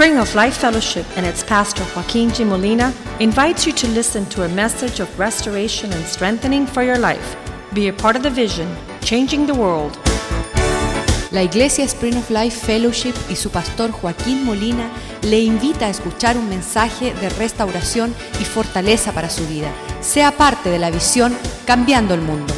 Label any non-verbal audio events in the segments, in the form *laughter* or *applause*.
Spring of Life Fellowship and its pastor Joaquin G. Molina invites you to listen to a message of restoration and strengthening for your life. Be a part of the vision, changing the world. La Iglesia Spring of Life Fellowship y su pastor Joaquín Molina le invita a escuchar un mensaje de restauración y fortaleza para su vida. Sea parte de la visión Cambiando el Mundo.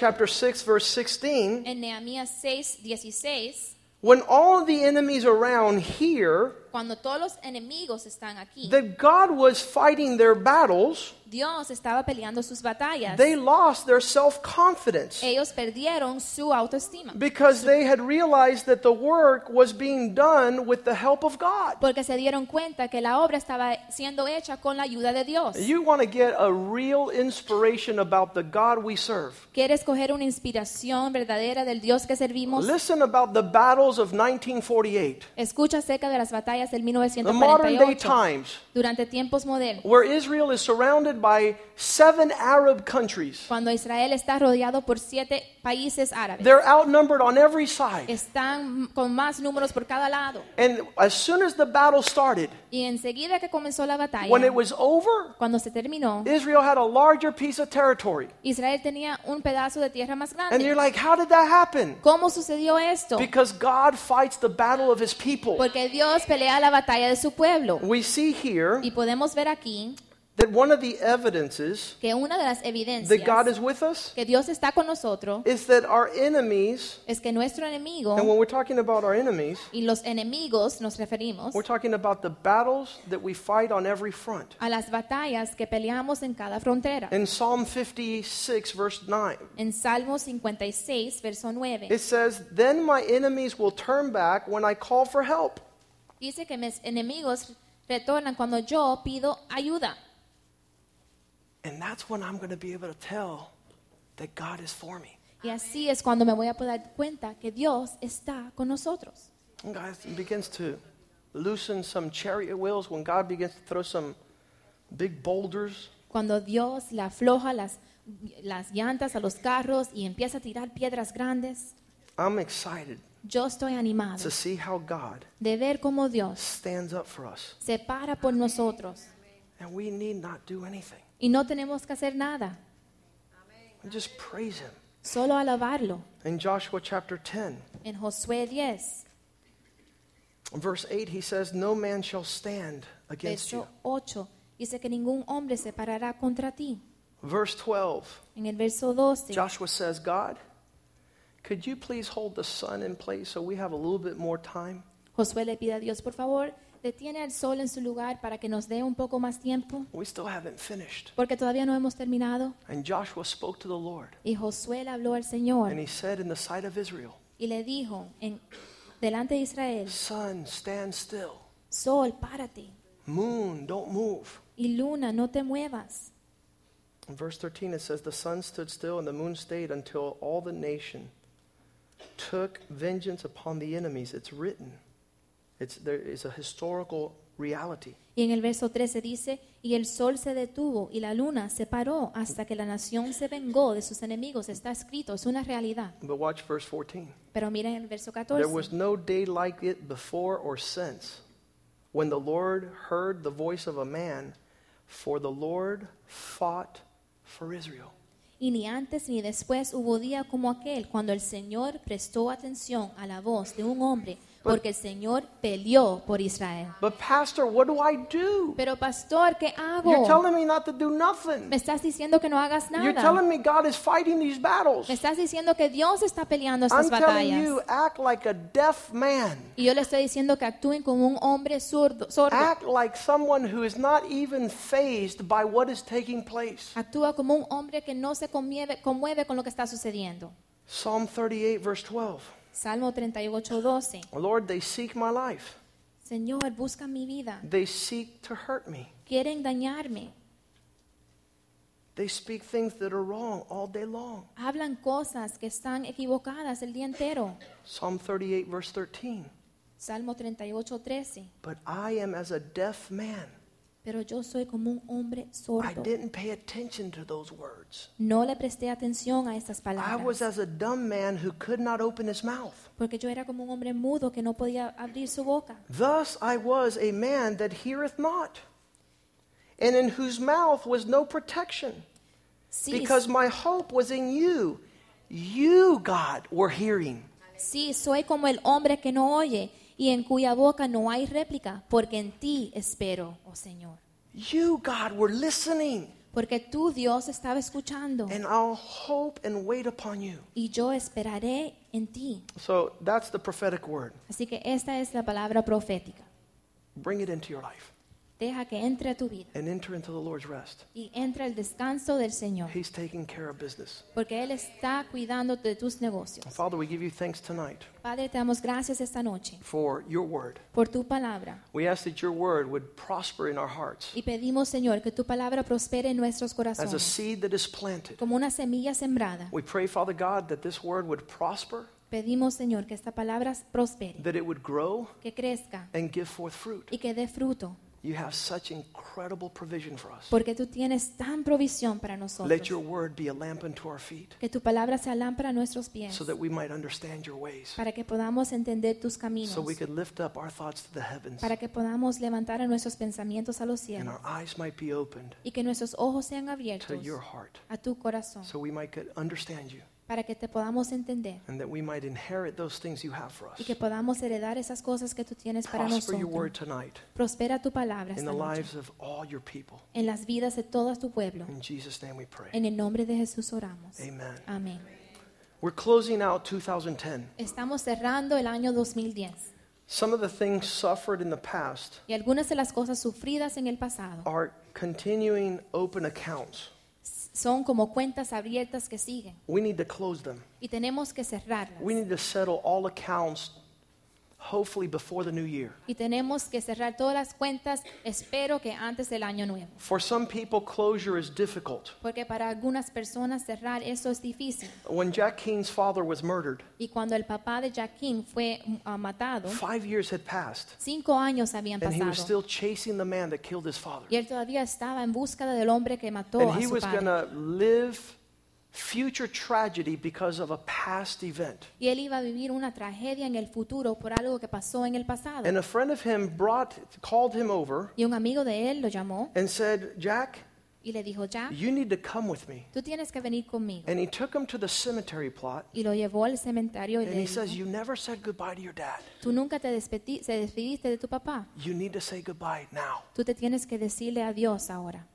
chapter 6 verse 16 En Nehemías 6, 16, when all the enemies around here, cuando todos los enemigos están aquí, that God was fighting their battles Dios estaba peleando sus batallas. they lost their self-confidence. Ellos perdieron su autoestima. Because they had realized that the work was being done with the help of God. Porque se dieron cuenta que la obra estaba siendo hecha con la ayuda de Dios. you want to get a real inspiration about the God we serve. ¿Quieres coger una inspiración verdadera del Dios que servimos? listen about the battles of 1948 Escucha acerca de las batallas del the modern day 1948 times durante tiempos modernos, where Israel is surrounded by seven Arab countries cuando Israel está rodeado por siete países árabes. They're outnumbered on every side. Están con más números por cada lado. And as soon as the battle started, Y enseguida que comenzó la batalla, when it was over, cuando se terminó, Israel had a larger piece of territory. Israel tenía un pedazo de tierra más grande. And you're like, how did that happen? ¿Cómo sucedió esto? Because God fights the battle of his people. Porque Dios pelea la batalla de su pueblo. We see here Y podemos ver aquí that one of the evidences que una de las that God is with us que Dios está con nosotros is that our enemies, es que nuestro enemigo and when we're talking about our enemies, y los enemigos nos referimos we're talking about the battles that we fight on every front. a las batallas que peleamos en cada frontera. In Psalm 56, verse 9, En Salmo 56, verso 9, it says, Then my enemies will turn back when I call for help. dice que mis enemigos retornan cuando yo pido ayuda. And that's when I'm going to be able to tell that God is for me. Y así es cuando me voy a poder dar cuenta que Dios está con nosotros. And guys, it begins to loosen some chariot wheels when God begins to throw some big boulders. Cuando Dios le afloja las, las llantas a los carros y empieza a tirar piedras grandes, I'm excited yo estoy animado to see how God de ver cómo Dios stands up for us. se para por nosotros And we need not do anything. Y no tenemos que hacer nada, We just praise Him. solo alabarlo. In Joshua chapter 10, En Josué 10, verse 8, he says, No man shall stand against you. verso 8, dice que ningún hombre se parará contra ti. Verse 12, En el verso 12, Joshua says, God, could you please hold the sun in place so we have a little bit more time? Josué le pide a Dios, por favor, detiene al sol en su lugar para que nos dé un poco más tiempo, We still haven't finished. porque todavía no hemos terminado. And Joshua spoke to the Lord, Y Josué le habló al Señor and he said in the sight of Israel, y le dijo en, delante de Israel, Sun, stand still. sol, párate, Moon, don't move. y luna, no te muevas. In verse 13, it says, The sun stood still and the moon stayed until all the nation took vengeance upon the enemies. It's written. It's, there is a historical reality. Y en el verso 13 dice, y el sol se detuvo y la luna se paró hasta que la nación se vengó de sus enemigos. Está escrito, es una realidad. But watch verse 14. Pero miren el verso There 14. was no day like it before or since when the Lord heard the voice of a man, for the Lord fought for Israel. Y ni antes ni después hubo día como aquel cuando el Señor prestó atención a la voz de un hombre, porque el Señor peleó por Israel. But, Pastor, what do I do? Pero pastor, ¿qué hago? You're telling me not to do nothing. Me estás diciendo que no hagas nada. You're telling me God is fighting these battles. Me estás diciendo que Dios está peleando estas I'm estas telling you, act like a deaf man. Y yo le estoy diciendo que actúen como un hombre sordo. sordo. Act like someone who is not even phased by what is taking place. Actúa como un hombre que no se conmueve, conmueve con lo que está sucediendo. Psalm 38, verse 12. Salmo 38, 12. Lord, they seek my life. Señor, busca mi vida. They seek to hurt me. Quieren dañarme. They speak things that are wrong all day long. Hablan cosas que están equivocadas el día entero. Psalm 38, verse 13. Salmo 38, 13. But I am as a deaf man. Pero yo soy como un hombre I sordo. didn't pay attention to those words. No le presté atención a estas I was palabras. as a dumb man who could not open his mouth. Porque yo era como un hombre mudo que no podía abrir su boca. Thus I was a man that heareth not, and in whose mouth was no protection, Sí, because my hope was in you. You, God, were hearing. sí, soy como el hombre que no oye y en cuya boca no hay réplica, porque en ti espero, oh Señor. You, God, were listening, Porque tú, Dios, estaba escuchando and I'll hope and wait upon you. y yo esperaré en ti. So that's the prophetic word. Así que esta es la palabra profética. Bring it into your life Deja que entre a tu vida and enter into the Lord's rest. y entra el descanso del Señor, He's taking care of business. porque Él está cuidando de tus negocios. Father, we give you thanks tonight Padre, te damos gracias esta noche for your word. por tu palabra We ask that your word would prosper in our hearts y pedimos, Señor, que tu palabra prospere en nuestros as a seed that is planted. como una semilla sembrada. We pray, Father God, that this word would prosper, Pedimos, Señor, que esta palabra prospere, that it would grow que crezca and give forth fruit. y que dé fruto, You have such incredible provision for us. porque tú tienes tan provisión para Let nosotros. your word be a lamp unto our feet Que tu palabra sea lámpara a nuestros pies, so that we might understand your ways, para que podamos entender tus caminos, so we could lift up our thoughts to the heavens. Para que podamos levantar a nuestros pensamientos a los and cielos. our eyes might be opened y que nuestros ojos sean to abiertos your heart a tu corazón, so we might understand you para que te podamos entender and that we might inherit those things you have for us. y que podamos heredar esas cosas que tú tienes para Prosper your word nosotros. tonight Prospera tu palabra in esta the noche lives of all your people. en las vidas de todo tu pueblo. In Jesus' name we pray. En el nombre de Jesús oramos. Amen. Amén. We're closing out 2010. Estamos cerrando el año 2010 Some of the things suffered in the past y algunas de las cosas sufridas en el pasado are continuing open accounts. Son como cuentas abiertas que siguen We need to close them. y tenemos que cerrarlas. We need to settle all accounts, hopefully before the new year. Y tenemos que cerrar todas las cuentas, espero que antes del año nuevo. For some people, closure is difficult. Porque para algunas personas cerrar eso es difícil. When Jack King's father was murdered, Y cuando el papá de Jaquín fue ah, matado, five years had passed, cinco años habían and he was still chasing the man that killed his father. Y él todavía estaba en búsqueda del hombre que mató And a he was going to live future tragedy because of a past event. Y él iba a vivir una tragedia en el futuro por algo que pasó en el pasado. And a friend of him brought, called him over Y un amigo de él lo llamó and said, Jack, y le dijo, Jack, you need to come with me. tú tienes que venir conmigo. And he took him to the cemetery plot. Y lo llevó al cementerio y And le he says, You never said goodbye to your dad. tú nunca te despediste de tu papá. You need to say goodbye now. Tú te tienes que decirle adiós ahora.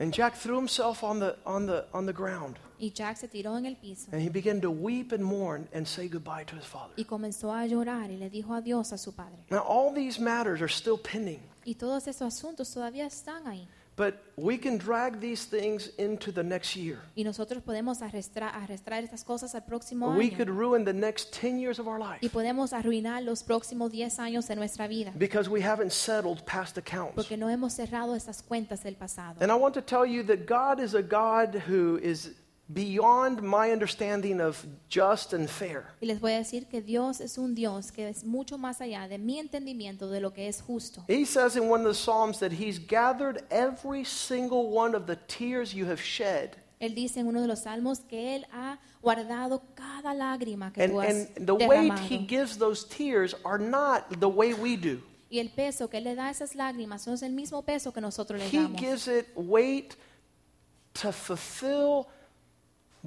And Jack threw himself on the, on the, on the ground. Y Jack se tiró en el piso And he began to weep and mourn and say goodbye to his father. y comenzó a llorar y le dijo adiós a su padre. Now, all these matters are still pending, Y todos esos asuntos todavía están ahí. But we can drag these things into the next year. Y nosotros podemos arrastrar, arrastrar estas cosas al próximo We año. could ruin the next 10 years of our Y life podemos arruinar los próximos 10 años de nuestra vida. because we haven't settled past accounts. Porque no hemos cerrado estas cuentas del pasado. And I want to tell you that God is a God who is beyond my understanding of just and fair. Y les voy a decir que Dios es un Dios que es mucho más allá de mi entendimiento de lo que es justo. He says in one of the Psalms that He's gathered every single one of the tears you have shed. Él dice en uno de los salmos que Él ha guardado cada lágrima que And, tú has and the weight derramado. He gives those tears are not the way we do. Y el peso que Él le da a esas lágrimas no es el mismo peso que nosotros le He gives it weight to fulfill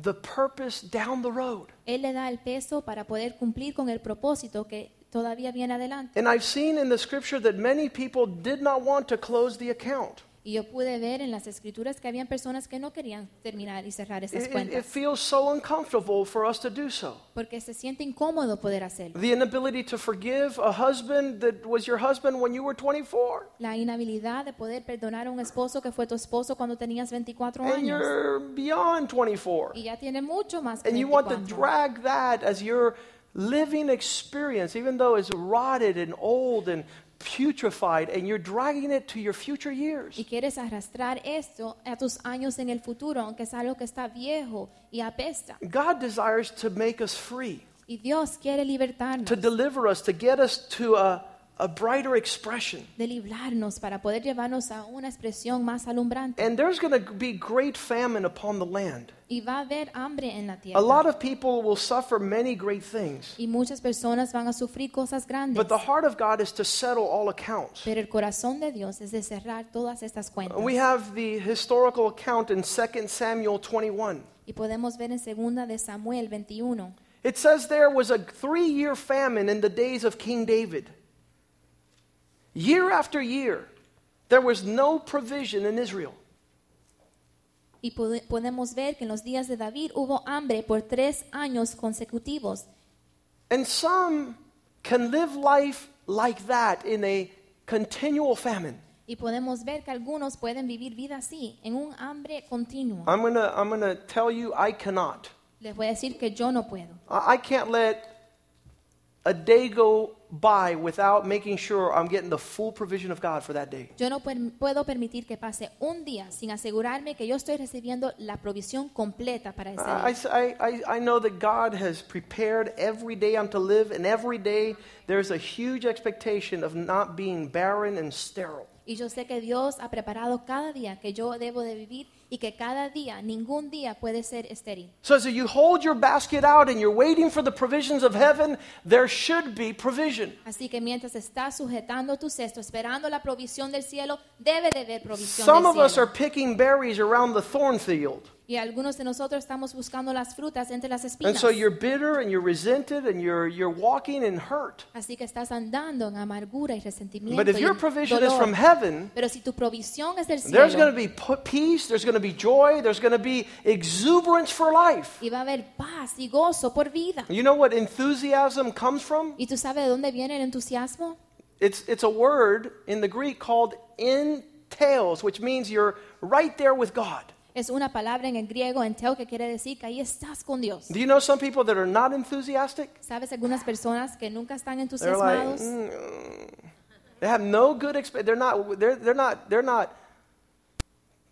the purpose down the road. Él le da el peso para poder cumplir con el propósito que todavía viene adelante. And I've seen in the scripture that many people did not want to close the account. Y yo pude ver en las escrituras que habían personas que no querían terminar y cerrar esas It, it- it cuentas feels so uncomfortable for us to do so. porque se siente incómodo poder hacerlo. The inability to forgive a husband that was your husband when you were 24. La inhabilidad de poder perdonar a un esposo que fue tu esposo cuando tenías 24 And años you're beyond 24. y ya tiene mucho más que And you want to 24. drag that as your living experience, even though it's rotted and old and putrefied, and you're dragging it to your future years. Y quieres arrastrar esto a tus años en el futuro, aunque es algo que está viejo y apesta. God desires to make us free, Y Dios quiere libertarnos, to deliver us, to get us to a, a, brighter expression. de librarnos para poder llevarnos a una expresión más alumbrante. And there's going to be great famine upon the land. Y va a haber hambre en la A lot of people will suffer many great things. Y muchas personas van a sufrir cosas grandes. But the heart of God is to settle all accounts. Pero el corazón de Dios es de cerrar todas estas cuentas. We have the historical account in 2 Samuel 21. Y podemos ver en segunda de Samuel 21. It says there was a three year famine in the days of King David. Year after year, there was no provision in Israel. Y podemos ver que en los días de David hubo hambre por tres años consecutivos. And some can live life like that in a continual famine. Y podemos ver que algunos pueden vivir vida así, en un hambre continuo. I'm going to I'm going to tell you I cannot. Les voy a decir que yo no puedo. I I can't let a day go by without making sure I'm getting the full provision of God for that day. Yo no per- puedo permitir que pase un día sin asegurarme que yo estoy recibiendo la provisión completa para ese I, día. I, I, I know that God has prepared every day I'm to live, and every day there's a huge expectation of not being barren and sterile. Y yo sé que Dios ha preparado cada día que yo debo de vivir y que cada día, ningún día puede ser estéril. So as you hold your basket out and you're waiting for the provisions of heaven, there should be provision. Así que mientras estás sujetando tu cesto, esperando la provisión del cielo, debe de haber provisión Some del of us are picking berries around the thorn field. Y algunos de nosotros estamos buscando las frutas entre las And espinas. so you're bitter and you're resented and you're, you're walking in hurt. Así que estás andando en amargura y resentimiento. But if y your en provision is dolor. from heaven, Pero si tu provisión es del there's going to cielo, be pu- peace, there's going to be joy, there's going to be exuberance for life. y va a haber paz y gozo por vida. You know what enthusiasm comes from? ¿Y tú sabes de dónde viene el entusiasmo? It's, it's a word in the Greek called entheos, which means you're right there with God. Es una palabra en el griego, enteo, que quiere decir que ahí estás con Dios. Do you know some people that are not enthusiastic? ¿Sabes algunas personas que nunca están They're like, entusiasmados? mm, they have no good expect. They're not. They're, they're not. They're not.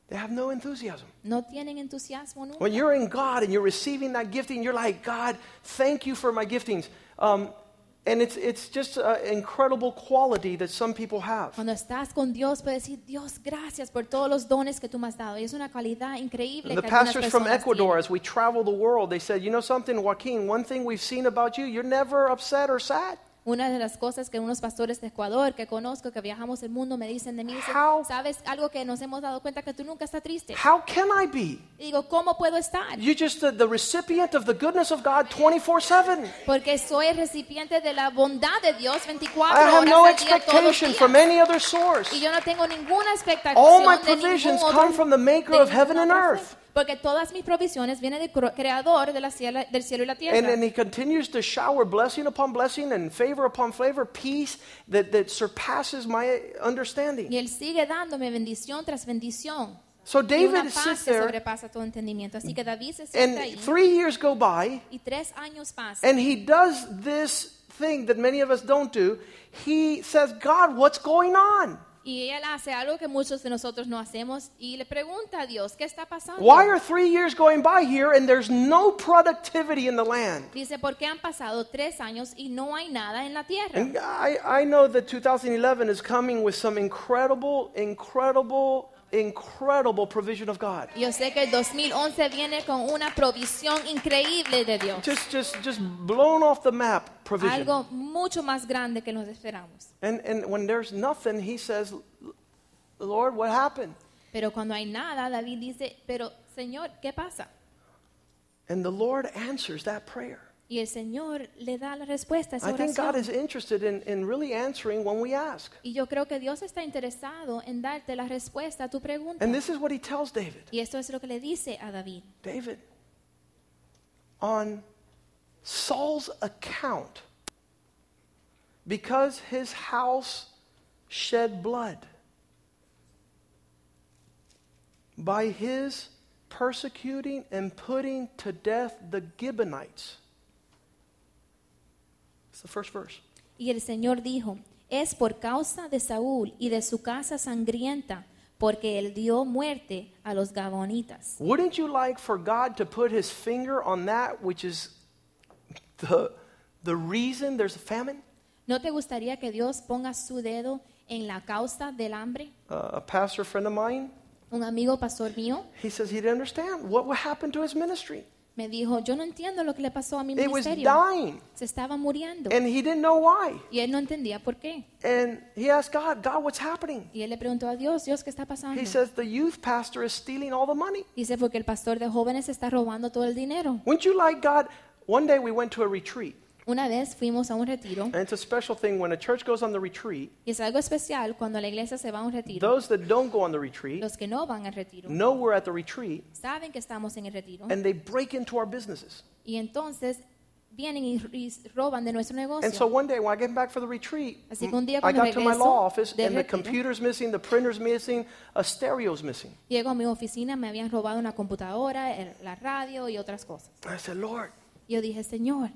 They have no enthusiasm. No tienen entusiasmo nunca. When you're in God and you're receiving that gifting, you're like, God, thank you for my giftings. Um, and it's it's just an incredible quality that some people have. Cuando estás con Dios, puedes decir, Dios, gracias por todos los dones que tú me has dado. Y es una calidad increíble The que algunas pastors from Ecuador, tienen. as we travel the world, they said, you know something, Joaquin, one thing we've seen about you, you're never upset or sad. Una de las cosas que unos pastores de Ecuador que conozco, que viajamos el mundo, me dicen de mí, dicen, How- ¿sabes algo que nos hemos dado cuenta que tú nunca estás triste? How can I be? Y digo, ¿cómo puedo estar? You're just the, the recipient of the goodness of God 24 7. Porque soy el recipiente de la bondad de Dios 24 I have horas no al día, todos los expectation días. from any other source. Y yo no tengo ninguna expectación All my de ningún provisions otro- come from the maker de of heaven and otra earth. Porque todas mis provisiones vienen del creador de la cielo- del cielo y la tierra. And, and he continues to shower blessing upon blessing and favor upon favor, peace that, that surpasses my understanding. y él sigue dándome bendición tras bendición. So David sits there, sobrepasa todo entendimiento. Así que David se sienta ahí and three years go by, y tres años pasan. and he does this thing that many of us don't do. He says, God, what's going on? Y él hace algo que muchos de nosotros no hacemos y le pregunta a Dios, ¿qué está pasando? Why are three years going by here and there's no productivity in the land? Dice, ¿por qué han pasado tres años y no hay nada en la tierra? And I, I know that 2011 is coming with some incredible, incredible, incredible provision of God. Yo sé que el 2011 viene con una provisión increíble de Dios. Just, just, just blown off the map provision. Algo mucho más grande que nos esperamos. And, and when there's nothing, he says, Lord, what happened? Pero cuando hay nada, David dice, pero Señor, ¿qué pasa? And the Lord answers that prayer. Y el Señor le da la respuesta a esa I think God is oración. interested in, in really answering when we ask. Y yo creo que Dios está interesado en darte la respuesta a tu pregunta. And this is what he tells David Y esto es lo que le dice a David. David, on Saul's account, because his house shed blood, by his persecuting and putting to death the Gibeonites. It's the first verse. Y el Señor dijo, es por causa de Saúl y de su casa sangrienta, porque él dio muerte a los gabonitas. Wouldn't you like for God to put his finger on that which is the, the reason there's a famine? ¿No te gustaría que Dios ponga su dedo en la causa del hambre? Uh, a pastor friend of mine, Un amigo pastor mío he says he didn't understand what would happen to his ministry. Me dijo, yo no entiendo lo que le pasó a mi It was ministerio. dying, Se estaba muriendo. and he didn't know why. Y él no entendía por qué. And he asked God, God, what's happening? Y él le preguntó a Dios, Dios, ¿qué está pasando? He says the youth pastor is stealing all the money. Dice, porque el pastor de jóvenes está robando todo el dinero. Wouldn't you like God? One day we went to a retreat, Una vez fuimos a un retiro and it's a special thing when a church goes on the retreat. y es algo especial cuando la iglesia se va a un retiro. Those that don't go on the retreat Los que no van al retiro know we're at the retreat, saben que estamos en el retiro and they break into our businesses. y entonces vienen y, y roban de nuestro And so negocio. one day when I get back for the retreat, Así que un día I cuando got to my law office and the computer's missing, the printer's missing, a stereo's missing. Llego a mi oficina, me habían robado una computadora, el- la radio y otras cosas. I said, Lord, yo dije, Señor,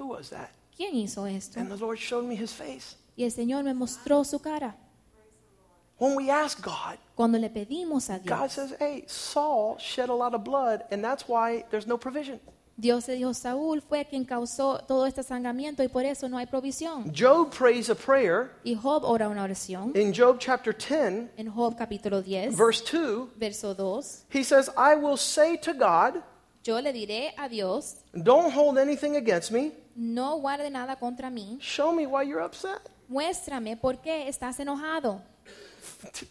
who was that? ¿quién hizo esto? And the Lord showed me his face. Y el Señor me mostró su cara. When we ask God, Cuando le pedimos a God says, hey, Saul shed a lot of blood, and that's why there's no provision. Dios le dijo, Saúl fue quien causó todo este sangramiento y por eso no hay provisión. Job prays a prayer Y Job ora una oración. in Job chapter 10, En Job capítulo 10, verse 2. verso 2, He says, I will say to God, yo le diré a Dios, don't hold anything against me. No guarde nada contra mí, Show me why you're upset. muéstrame por qué estás enojado.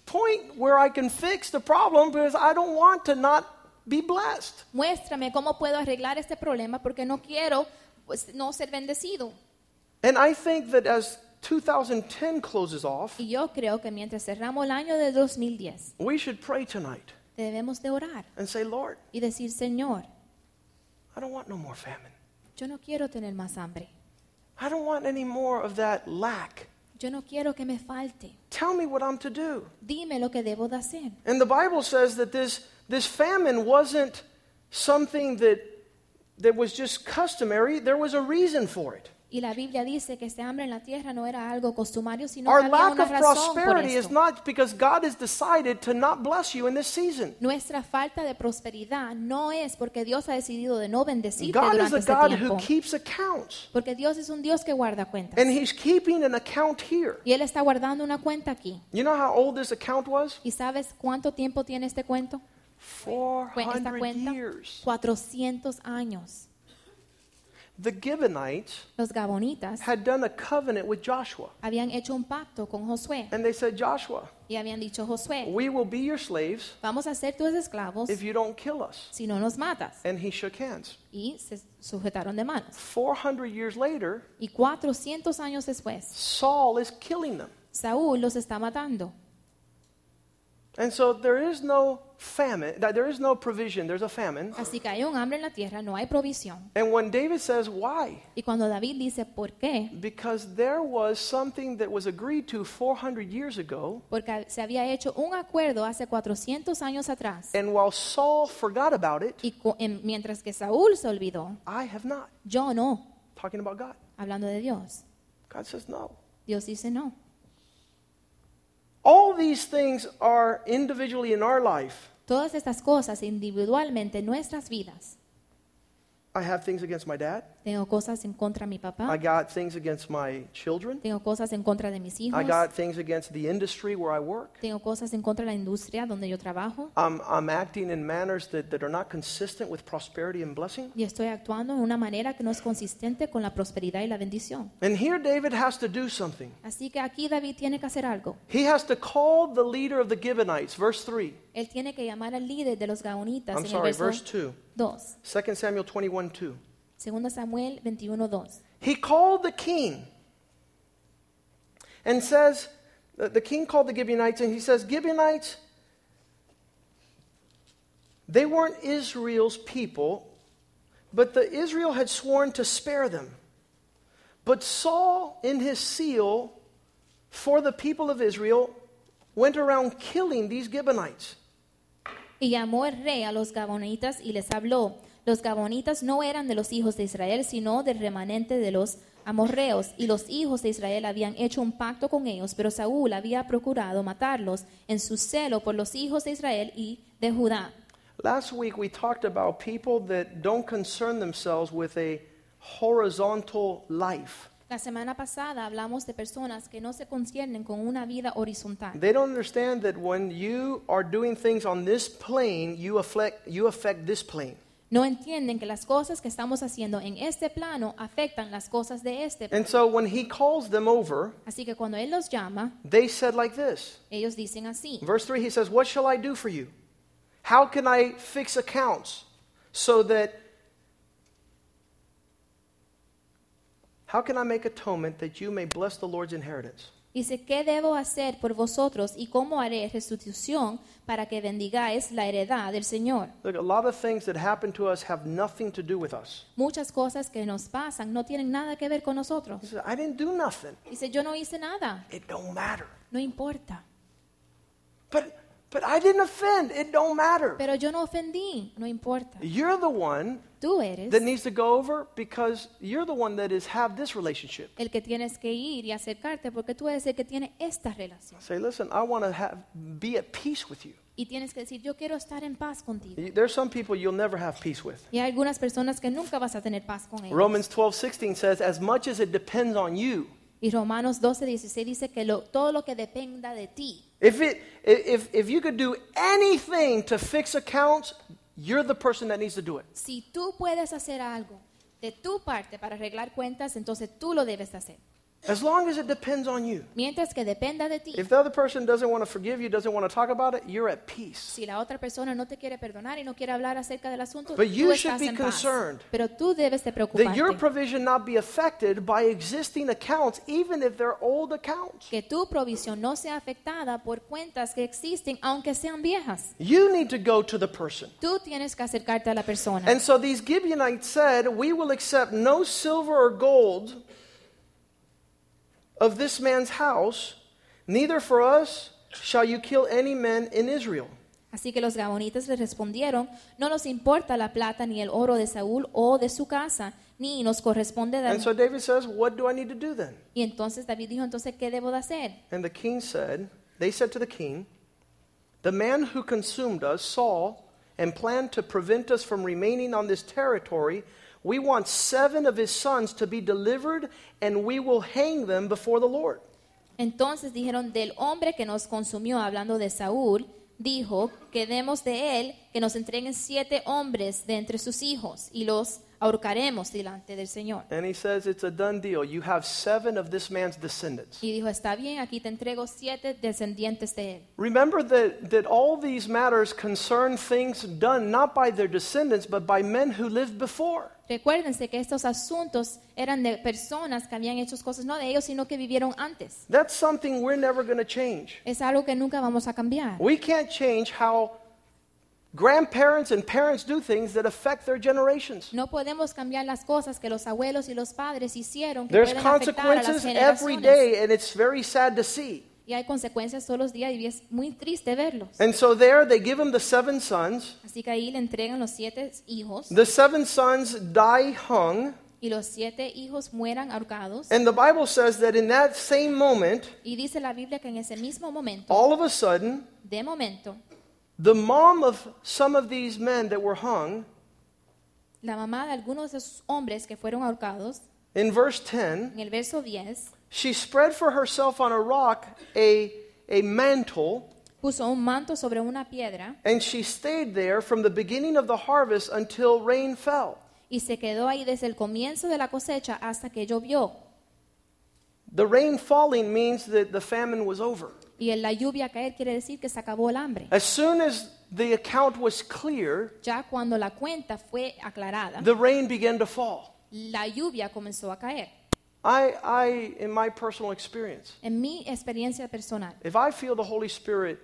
Point where I can fix the problem because I don't want to not be blessed. Muéstrame cómo puedo arreglar este problema porque no quiero pues, no ser bendecido. And I think that as 2010 closes off, Y yo creo que mientras cerramos el año de 2010, we should pray tonight debemos de orar and say, Lord, y decir, Señor, I don't want no more famine. Yo no quiero tener más hambre. I don't want any more of that lack. Yo no quiero que me falte. Tell me what I'm to do. Dime lo que debo de hacer. And the Bible says that this, this famine wasn't something that, that was just customary, there was a reason for it. Y la Biblia dice que este hambre en la tierra no era algo costumario, sino Our que había lack una of razón por prosperity is esto. not because God has decided to not bless you in this season. Nuestra falta de prosperidad no es porque Dios ha decidido de no bendecirte God is durante a este God tiempo. who keeps accounts. Porque Dios es un Dios que guarda cuentas. And He's keeping an account here. Y Él está guardando una cuenta aquí. You know how old this account was? ¿Y sabes cuánto tiempo tiene este cuento? Cu- Esta 400 cuenta, years. 400 años. The Gibeonites Los gabonitas had done a covenant with Joshua. habían hecho un pacto con Josué And they said, Joshua, y habían dicho, Josué, we will be your slaves vamos a ser tus esclavos if you don't kill us. si no nos matas. And he shook hands. Y se sujetaron de manos. 400 years later, Y 400 años después, Saul is killing them. Saúl los está matando. And so there is no famine, that there is no provision, there's a famine. Así que hay un hambre en la tierra, no hay provisión. And when David says, why? Y cuando David dice, ¿por qué? Because there was something that was agreed to 400 years ago, Porque se había hecho un acuerdo hace 400 años atrás. and while Saul forgot about it, Y en- mientras que Saúl se olvidó, I have not. yo no, Talking about God. hablando de Dios. God says, no. Dios dice no. All these things are individually in our life. Todas estas cosas individualmente en nuestras vidas. I have things against my dad. Tengo cosas en contra de mi papá. I got things against my children. Tengo cosas en contra de mis hijos. I got things against the industry where I work. Tengo cosas en contra de la industria donde yo trabajo. I'm, I'm acting in manners that, that are not consistent with prosperity and blessing. Y estoy actuando en una manera que no es consistente con la prosperidad y la bendición. And here David has to do something. Así que aquí David tiene que hacer algo. He has to call the leader of the Gibeonites, verse 3. Él tiene que llamar al líder de los gaonitas I'm en sorry, el verse 2. 2. 2 Samuel 21 2. 2 Samuel 21, 2. He called the king and says, the the king called the Gibeonites and he says, Gibeonites, they weren't Israel's people, but the Israel had sworn to spare them. But Saul, in his seal for the people of Israel, went around killing these Gibeonites. Y llamó el rey a los gabonitas y les habló. Los gabonitas no eran de los hijos de Israel, sino del remanente de los amorreos. Y los hijos de Israel habían hecho un pacto con ellos, pero Saúl había procurado matarlos en su celo por los hijos de Israel y de Judá. Last week we talked about people that don't concern themselves with a horizontal life. La semana pasada hablamos de personas que no se conciernen con una vida horizontal. They don't understand that when you are doing things on this plane, you affect, you affect this plane. No entienden que las cosas que estamos haciendo en este plano afectan las cosas de este plano. And so when he calls them over, Así que cuando Él los llama, they said like this. ellos dicen así. Verse 3, he says, What shall I do for you? How can I fix accounts so that. How can I make atonement that you may bless the Lord's inheritance? Dice, ¿qué debo hacer por vosotros y cómo haré restitución para que bendigáis la heredad del Señor? Look, a lot of things that happen to us have nothing to do with us. Muchas cosas que nos pasan no tienen nada que ver con nosotros. He says, I didn't do nothing. Dice, yo no hice nada, It don't matter. no importa. But but I didn't offend. It don't matter. Pero yo no ofendí, no importa. You're the one Tú eres that needs to go over because you're the one that is have this relationship. el que tienes que ir y acercarte porque tú eres el que tiene esta relación. Say, listen, I want to have be at peace with you. Y tienes que decir, yo quiero estar en paz contigo. There's some people you'll never have peace with. Y hay algunas personas que nunca vas a tener paz con ellos. Romans 12:16 says, as much as it depends on you. Y Romanos 12, 16 dice que lo- todo lo que dependa de ti, If it if if you could do anything to fix accounts, you're the person that needs to do it. si tú puedes hacer algo de tu parte para arreglar cuentas, entonces tú lo debes hacer. As long as it depends on you. Mientras que dependa de ti. If the other person doesn't want to forgive you, doesn't want to talk about it, you're at peace. Si la otra persona no te quiere perdonar y no quiere hablar acerca del asunto, But you tú should estás be en paz. concerned Pero tú debes de That your provision not be affected by existing accounts, even if they're old accounts. que tu provisión no sea afectada por cuentas que existen, aunque sean viejas. You need to go to the person. Tú tienes que acercarte a la persona. And so these Gibeonites said, We will accept no silver or gold of this man's house, neither for us shall you kill any men in Israel. Así que los gabonitas le respondieron, no nos importa la plata ni el oro de Saúl o de su casa, ni nos corresponde dar. And so David says, What do I need to do then? Y entonces David dijo, entonces, ¿qué debo de hacer? And the king said, They said to the king, The man who consumed us, Saul, and planned to prevent us from remaining on this territory, we want seven of his sons to be delivered, and we will hang them before the Lord. Entonces dijeron, del hombre que nos consumió, hablando de Saúl, dijo, quedemos de él, que nos entreguen siete hombres de entre sus hijos, y los ahorcaremos delante del Señor. And he says, It's a done deal. You have seven of this man's descendants. Y dijo, está bien, aquí te entrego siete descendientes de él. Remember that, that all these matters concern things done not by their descendants, but by men who lived before. Recuérdense que estos asuntos eran de personas que habían hecho cosas, no de ellos, sino que vivieron antes. That's something we're never going to change. Es algo que nunca vamos a cambiar. We can't change how grandparents and parents do things that affect their generations. No podemos cambiar las cosas que los abuelos y los padres hicieron que There's pueden afectar a las consequences every day, and it's very sad to see. Y hay consecuencias todos los días y es muy triste verlos. And so there they give him the seven sons. Así que ahí le entregan los siete hijos The seven sons die hung. y los siete hijos mueran ahorcados. And the Bible says that in that same moment, Y dice la Biblia que en ese mismo momento, all of a sudden, de momento, the mom of some of these men that were hung, la mamá de algunos de esos hombres que fueron ahorcados, in verse 10, en el verso 10, she spread for herself on a rock a, a mantle, puso un manto sobre una piedra and she stayed there from the beginning of the harvest until rain fell. y se quedó ahí desde el comienzo de la cosecha hasta que llovió. The rain falling means that the famine was over. Y en la lluvia caer quiere decir que se acabó el hambre. As soon as the account was clear, Ya cuando la cuenta fue aclarada, the rain began to fall. la lluvia comenzó a caer. I, I, in my personal experience, En mi experiencia personal, if I feel the Holy Spirit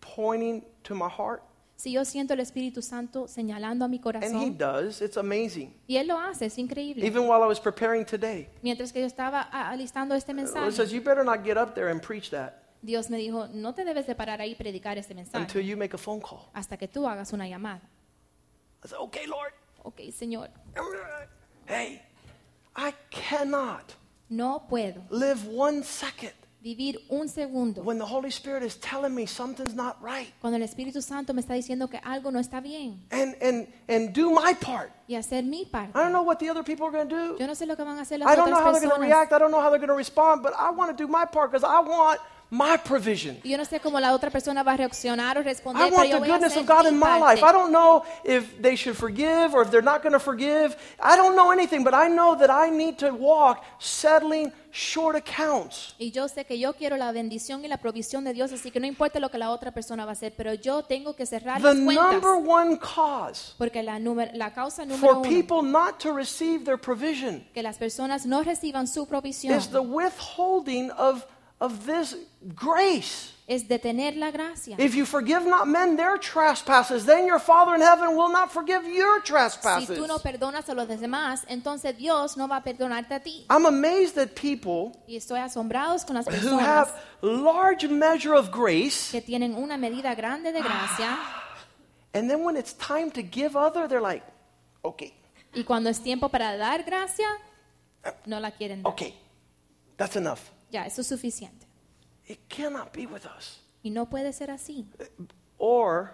pointing to my heart, si yo siento el Espíritu Santo señalando a mi corazón, and He does, it's amazing. y Él lo hace, es increíble. Even while I was preparing today, Mientras que yo estaba alistando este it mensaje, says, You better not get up there and preach that Dios me dijo, no te debes de parar ahí y predicar este mensaje until you make a phone call. hasta que tú hagas una llamada. I said, Okay, Lord. Ok, Señor, Hey, I cannot no puedo live one second vivir un segundo when the Holy Spirit is telling me something's not right cuando el Espíritu Santo me está diciendo que algo no está bien and, and, and do my part y hacer mi parte. I don't know what the other people are going to do. Yo no sé lo que van a hacer I don't know how otras they're going to react. I don't know how they're going to respond, but I want to do my part because I want my provision. Yo no sé cómo la otra persona va a reaccionar o I responder, pero want yo the voy goodness of God in my life. I don't know if they should forgive or if they're not going to forgive. I don't know anything, but I know that I need to walk settling short accounts. Y yo sé que yo quiero la bendición y la provisión de Dios, así que no importa lo que la otra persona va a hacer, pero yo tengo que cerrar The las cuentas. number one cause Porque la, la causa número for uno people not to receive their provision que las personas no reciban su provisión is the withholding of, of this grace. es detener la gracia. If you forgive not men their trespasses, then your Father in heaven will not forgive your Si trespasses. tú no perdonas a los demás, entonces Dios no va a perdonarte a ti. I'm amazed at people Y estoy asombrados con las who have large measure of grace, que tienen una medida grande de gracia *sighs* and then when it's time to give other, they're like, okay, y cuando es tiempo para dar gracia, no la quieren dar. okay, that's enough. Ya, eso es suficiente. It cannot be with us. Y no puede ser así. Or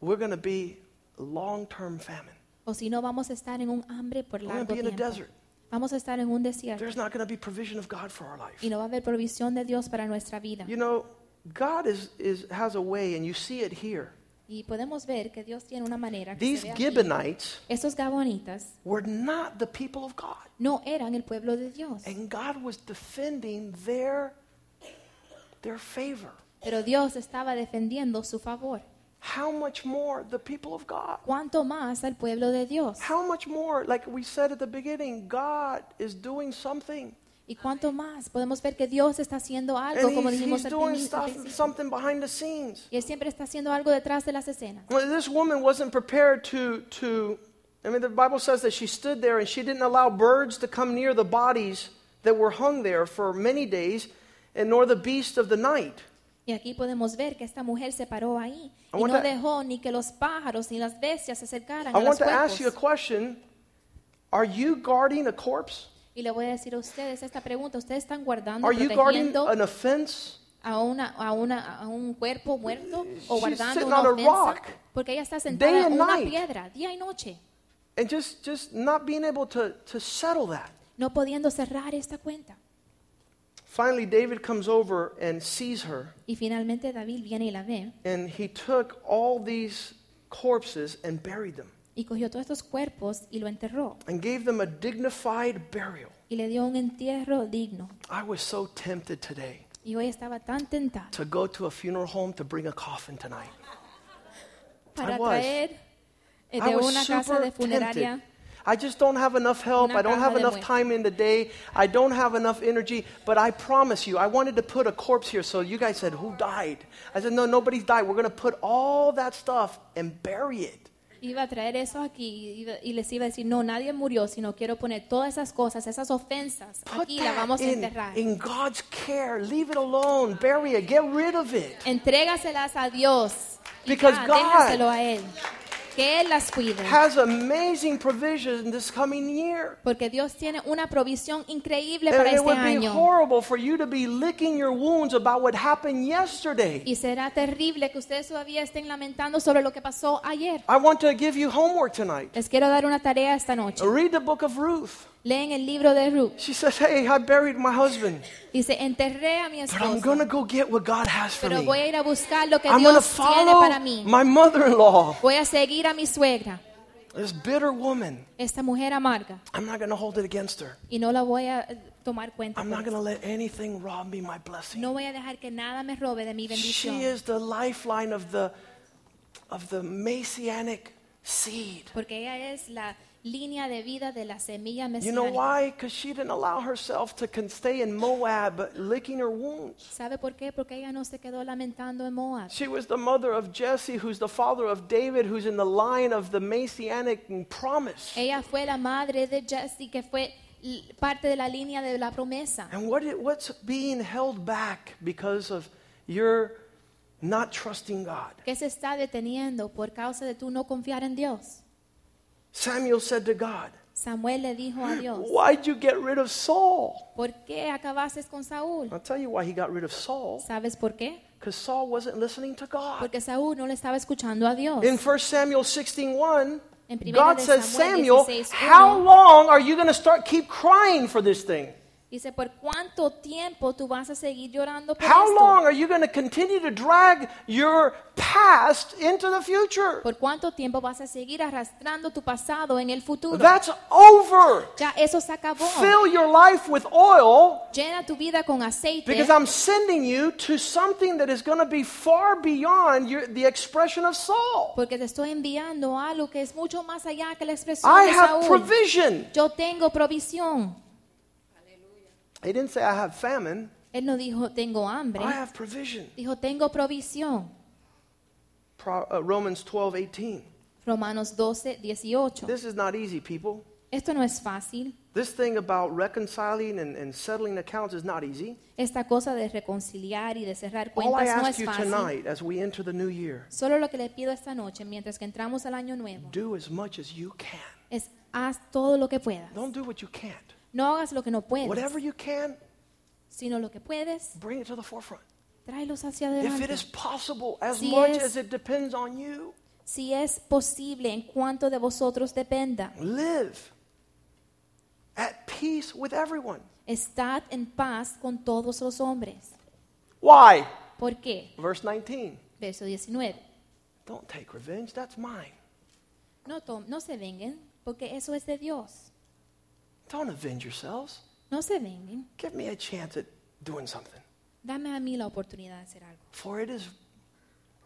we're going to be long-term famine. O si no, vamos a estar en un hambre por We're going largo to be in a tiempo. desert. Vamos a estar en un desierto There's not going to be provision of God for our life. y no va a haber provisión de Dios para nuestra vida. You know, God is, is, has a way, and you see it here. Y podemos ver que Dios tiene una manera que These se ve aquí. Gibeonites Estos gabonitas were not the people of God. no eran el pueblo de Dios, And God was defending their, their favor. pero Dios estaba defendiendo su favor. How much more the people of God? ¿Cuánto más al pueblo de Dios? How much more, like we said at the beginning, God is doing something. ¿Y cuánto más? Podemos ver que Dios está haciendo algo, como dijimos al principio. Y Él siempre está haciendo algo detrás de las escenas. Well, this woman wasn't prepared to, to, I mean, the Bible says that she stood there and she didn't allow birds to come near the bodies that were hung there for many days, and nor the beast of the night. Y aquí podemos ver que esta mujer se paró ahí I y no to- dejó ni que los pájaros ni las bestias se acercaran I a want los to ask you a question. Are you guarding a corpse? Y le voy a decir a ustedes esta pregunta. ¿Ustedes están guardando, Are you guarding protegiendo an offense? a, una, a, una, a un cuerpo muerto o She's guardando sitting una on a ofensa? rock. Porque ella está Day sentada and en una night. piedra, día y noche, And just, just not being able to, to settle that. no pudiendo cerrar esta cuenta. Finally, David comes over and sees her, Y finalmente David viene y la ve and he took all these corpses and buried them y cogió todos estos cuerpos y lo enterró and gave them a dignified burial. y le dio un entierro digno. I was so tempted today Y hoy estaba tan tentada to go to a funeral home to bring a coffin tonight. para was. traer eh, I de was una casa de funeraria. tempted. I just don't have enough help. I don't have enough time in the day. I don't have enough energy. But I promise you, I wanted to put a corpse here. So you guys said, Who died? I said, No, nobody's died. We're going to put all that stuff and bury it. Iba a traer eso aquí y, les iba a decir, no, nadie murió, sino quiero poner todas esas cosas, esas ofensas, Put aquí las vamos a in, enterrar. in God's care. Leave it alone. Bury it. Get rid of it. Entrégaselas a Dios. Y Because ya, God a Él. Que Él las cuide. Has amazing provision this coming year. Porque Dios tiene una provisión increíble para it este would be año. horrible for you to be licking your wounds about what happened yesterday. Y será terrible que ustedes todavía estén lamentando sobre lo que pasó ayer. I want to give you homework tonight. Les quiero dar una tarea esta noche. Read the book of Ruth. Leen el libro de Ruth. She says, Hey, I buried my husband, Dice, enterré a mi but I'm esposo, to go get what God has for pero me. voy a ir a buscar lo que I'm going to Dios tiene follow para mí. my mother in law, Voy a seguir a mi suegra, this bitter woman. esta mujer amarga, I'm not going to hold it against her. y no la voy a eh, tomar cuenta. I'm por not gonna let anything rob me my blessing. No voy a dejar que nada me robe de mi bendición. She is the lifeline of the, of the messianic seed. Porque ella es la línea de vida de la semilla You know mesiánica. why? Because she didn't allow herself to con- stay in Moab, licking her wounds. ¿Sabe por qué? Porque ella no se quedó lamentando en Moab. She was the mother of Jesse, who's the father of David, who's in the line of the messianic promise. Ella fue la madre de Jesse, que fue l- parte de la línea de la promesa. And what it, what's being held back because of your not trusting God? ¿Qué se está deteniendo por causa de tú no confiar en Dios? Samuel said to God, Samuel le dijo a Dios, Why'd you get rid of Saul? ¿por qué acabaste con Saúl? I'll tell you why he got rid of Saul. ¿Sabes por qué? Because Saul wasn't listening to God. Porque Saúl no le estaba escuchando a Dios. In 1 Samuel 16:1, En primera God de says, Samuel Samuel, 16:1. how long are you going to start keep crying for this thing? Dice, ¿por cuánto tiempo tú vas a seguir llorando por How esto? long are you going to continue to drag your past into the future? ¿Por cuánto tiempo vas a seguir arrastrando tu pasado en el futuro? That's over. ya eso se acabó. Fill your life with oil Llena tu vida con aceite. because I'm sending you to something that is going to be far beyond your, the expression of Saul. Porque te estoy enviando algo que es mucho más allá que la expresión I de have Saúl. provision. Yo tengo provisión. He didn't say I have famine. Él no dijo tengo hambre. I have provision. Dijo tengo provisión. Pro, uh, Romans 12, 18. Romanos 12, 18. This is not easy, people. Esto no es fácil. This thing about reconciling and, and settling accounts is not easy. Esta cosa de reconciliar y de cerrar cuentas All I cuentas no ask es you fácil. tonight as we enter the new year, Solo lo que le pido esta noche, mientras que entramos al año nuevo, do as much as you can. es haz todo lo que puedas. Don't do what you can't. No hagas lo que no puedes, Whatever you can, sino lo que puedes, bring it to the forefront. tráelos hacia If it adelante. is possible, as Si much es- as it depends on you, Si es posible, en cuanto de vosotros dependa, live at peace with everyone. estad en paz con todos los hombres. Why? ¿Por qué? Verse 19. Verso 19. Don't take revenge, that's mine. No, tom- no se vengan, porque eso es de Dios. Don't avenge yourselves. No se vengan. Give me a chance at doing something. Dame a mí la oportunidad de hacer algo. For it is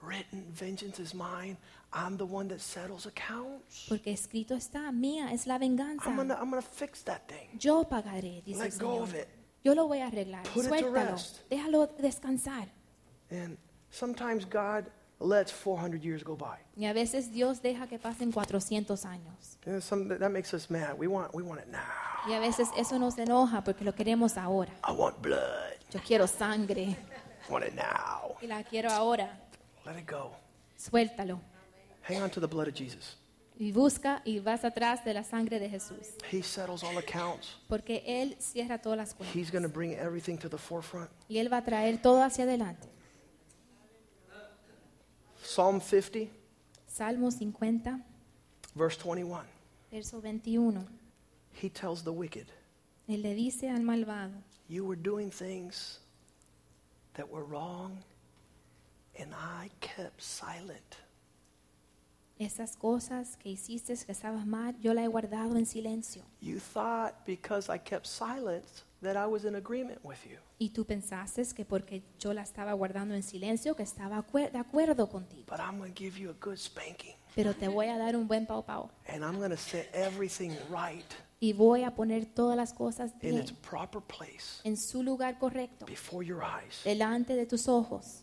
written, Vengeance is mine. I'm the one that settles accounts. Porque escrito está, mía es la venganza. I'm gonna, I'm gonna fix that thing. Yo pagaré, dice el Let go Señor. of it. Yo lo voy a arreglar. Put it to rest. Déjalo descansar. And sometimes God lets 400 years go by. Y a veces Dios deja que pasen 400 años. And some, that makes us mad. We want, we want it now. Y a veces eso nos enoja porque lo queremos ahora. I want blood. Yo quiero sangre I want it now. y la quiero ahora. Let it go. Suéltalo. Hang on to the blood of Jesus. Y busca y vas atrás de la sangre de Jesús. He settles all accounts. Porque Él cierra todas las cuentas. He's going to bring everything to the forefront. Y Él va a traer todo hacia adelante. Psalm 50, Salmo 50, verse 21. verso 21. He tells the wicked, Él le dice al malvado, You were doing things that were wrong, and I kept silent. esas cosas que hiciste que estabas mal, yo la he guardado en silencio. You thought because I kept silent that I was in agreement with you. Y tú pensaste que porque yo la estaba guardando en silencio, que estaba acuer- de acuerdo contigo. But I'm going to give you a good spanking, Pero te voy a dar un buen pau pau. and I'm going to set everything right Y voy a poner todas las cosas in bien, its proper place en su lugar correcto, before your eyes. delante de tus ojos.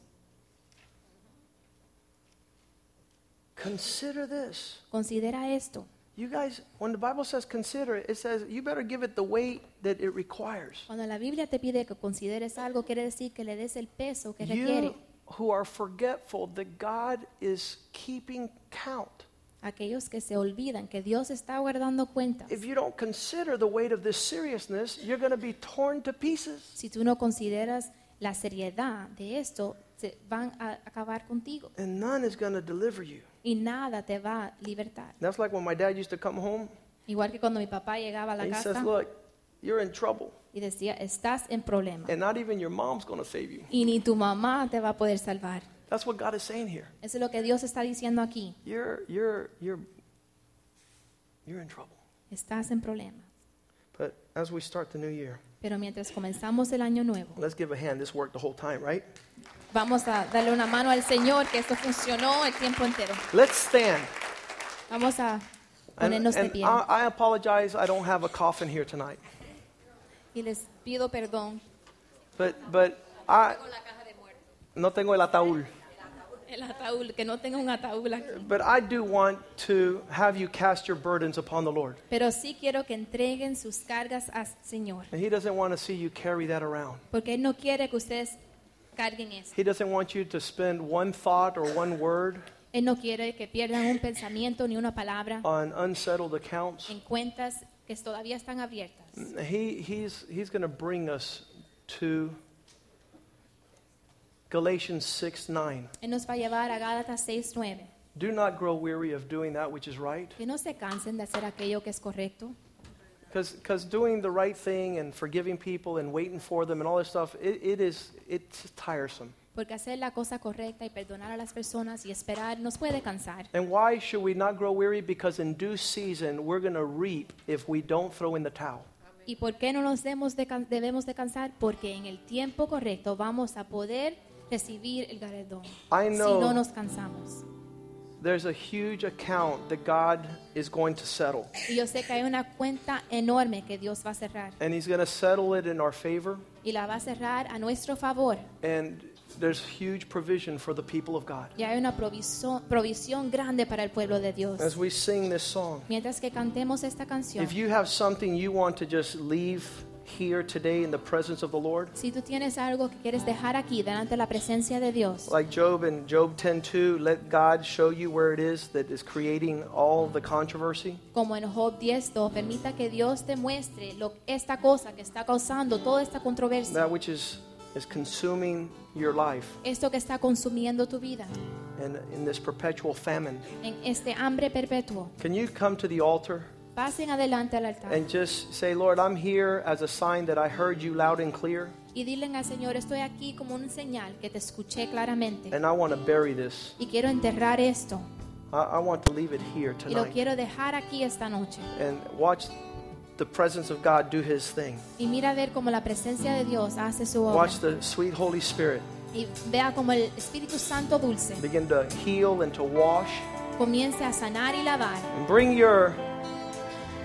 Consider this. Considera esto. You guys, when the Bible says consider it, it says you better give it the weight that it requires. Cuando la Biblia te pide que consideres algo, quiere decir que le des el peso que requiere. You who are forgetful that God is keeping count. Aquellos que se olvidan que Dios está guardando cuentas. If you don't consider the weight of this seriousness, you're going to be torn to pieces. Si tú no consideras la seriedad de esto, se van a acabar contigo And none is going to deliver you. y nada te va a libertar. That's like when my dad used to come home Igual que cuando mi papá llegaba a la and he says, Look, you're in trouble. y decía, estás en problema And not even your mom's going to save you. y ni tu mamá te va a poder salvar. That's what God is saying here. Eso es lo que Dios está diciendo aquí. You're, you're, you're, you're in trouble. Estás en problemas. But as we start the new year, Pero mientras comenzamos el año nuevo, let's give a hand. This worked the whole time, right? Vamos a darle una mano al Señor, que esto funcionó el tiempo entero. Let's stand. Vamos a And, ponernos de and pie. I, I apologize, I don't have a coffin here tonight. Y les pido perdón. But, but I no tengo el ataúd. El ataúd, que no tenga un ataúd aquí. But I do want to have you cast your burdens upon the Lord. Pero sí quiero que entreguen sus cargas al Señor. And He doesn't want to see you carry that around. Porque Él no quiere que ustedes carguen eso. He doesn't want you to spend one thought or one word Él no quiere que pierdan un pensamiento ni una palabra on unsettled accounts. en cuentas que todavía están abiertas. He, he's he's going to bring us to Galatians 6 9. Él nos va a llevar a Gálatas 6:9. Do not grow weary of doing that which is right. Que no se cansen de hacer aquello que es correcto. Because doing the right thing and forgiving people and waiting for them and all this stuff, it, it is it's tiresome. Porque hacer la cosa correcta y perdonar a las personas y esperar nos puede cansar. And why should we not grow weary? Because in due season, we're going to reap if we don't throw in the towel. ¿Y por qué no nos debemos de, debemos de cansar? Porque en el tiempo correcto vamos a poder recibir el galardón. I Si know- no nos cansamos. There's a huge account that God is going to settle. Y yo sé que hay una cuenta enorme que Dios va a cerrar. And He's going to settle it in our favor. Y la va a cerrar a nuestro favor. And there's huge provision for the people of God. Y hay una provisión grande para el pueblo de Dios. As we sing this song, Mientras que cantemos esta canción, if you have something you want to just leave here today in the presence of the Lord, si tú tienes algo que quieres dejar aquí delante de la presencia de Dios, like Job in Job 10:2, let God show you where it is that is creating all the controversy. como en Job 10.2, permita que Dios te muestre lo, esta cosa que está causando toda esta controversia, That which is is consuming your life esto que está consumiendo tu vida, and in this perpetual famine. en este hambre perpetuo. Can you come to the altar Pasen adelante al altar and just say, Lord, I'm here as a sign that I heard you loud and clear, y dile al Señor, estoy aquí como una señal que te escuché claramente and I want to bury this. y quiero enterrar esto I, I want to leave it here y lo tonight quiero dejar aquí esta noche. and watch the presence of God do his thing. Y mira a ver cómo la presencia de Dios hace su obra. Watch the sweet Holy Spirit Y vea como el Espíritu Santo dulce begin to heal and to wash comience a sanar y lavar. and bring your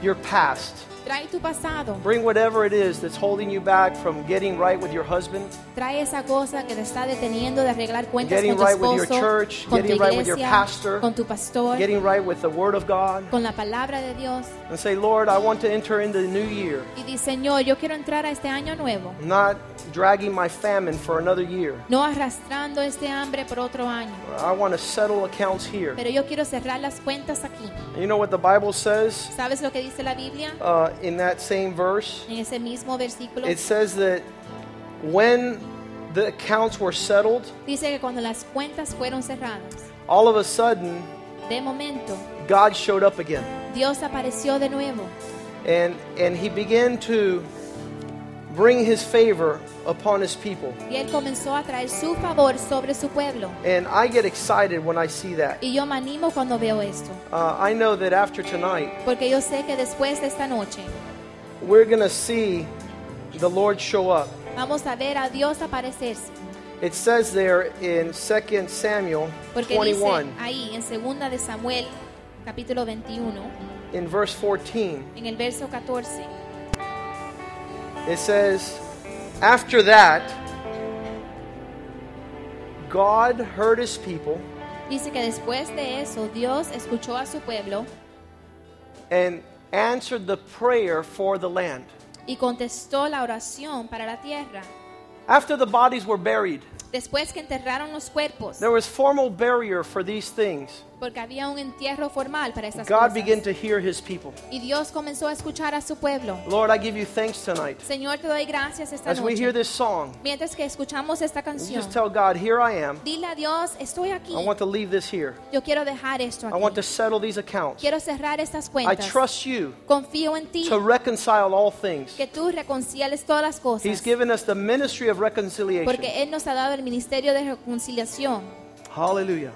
your past. Trae tu pasado, Bring whatever it is that's holding you back from getting right with your husband, trae esa cosa que te está deteniendo de arreglar cuentas Getting con tu right with your church, con tu getting right with your iglesia, pastor, con tu pastor, getting right with the Word of God, con la palabra de Dios. and say, Lord, I want to enter into the new year, Y dice, Señor, yo quiero entrar a este año nuevo, not dragging my famine for another year. no arrastrando este hambre por otro año, I want to settle accounts here. pero yo quiero cerrar las cuentas aquí. You know what the Bible says ¿Sabes lo que dice la Biblia? uh, in that same verse? En ese mismo versículo It says that when the accounts were settled, dice que cuando las cuentas fueron cerradas, all of a sudden, de momento, God showed up again. Dios apareció de nuevo And, and he began to bring his favor upon his people. y Él comenzó a traer su favor sobre su pueblo. And I get excited when I see that. Y yo me animo cuando veo esto, Uh, I know that after tonight, porque yo sé que después de esta noche we're going to see the Lord show up. vamos a ver a Dios aparecerse. It says there in 2 Samuel Porque 21, dice ahí en segunda de Samuel, capítulo 21, in verse 14, en el verso 14, it says, After that, God heard his people dice que después de eso Dios escuchó a su pueblo and answered the prayer for the land. y contestó la oración para la tierra. After the bodies were buried, Después que enterraron los cuerpos, there was formal barrier for these things. Porque había un entierro formal para esas God began to hear his people. Y Dios comenzó a escuchar a su pueblo. Lord, I give you thanks tonight. Señor, te doy gracias esta As we hear this song, Mientras que escuchamos esta canción, just tell God, Here I am. dile a Dios, estoy aquí. I want to leave this here. Yo quiero dejar esto I want to settle these accounts. Quiero cerrar estas I cuentas. trust you Confío en ti. to reconcile all things. Que tú reconcilies todas las He's cosas. given us the ministry of reconciliation. Porque Él nos ha dado el ministerio de reconciliación. Hallelujah.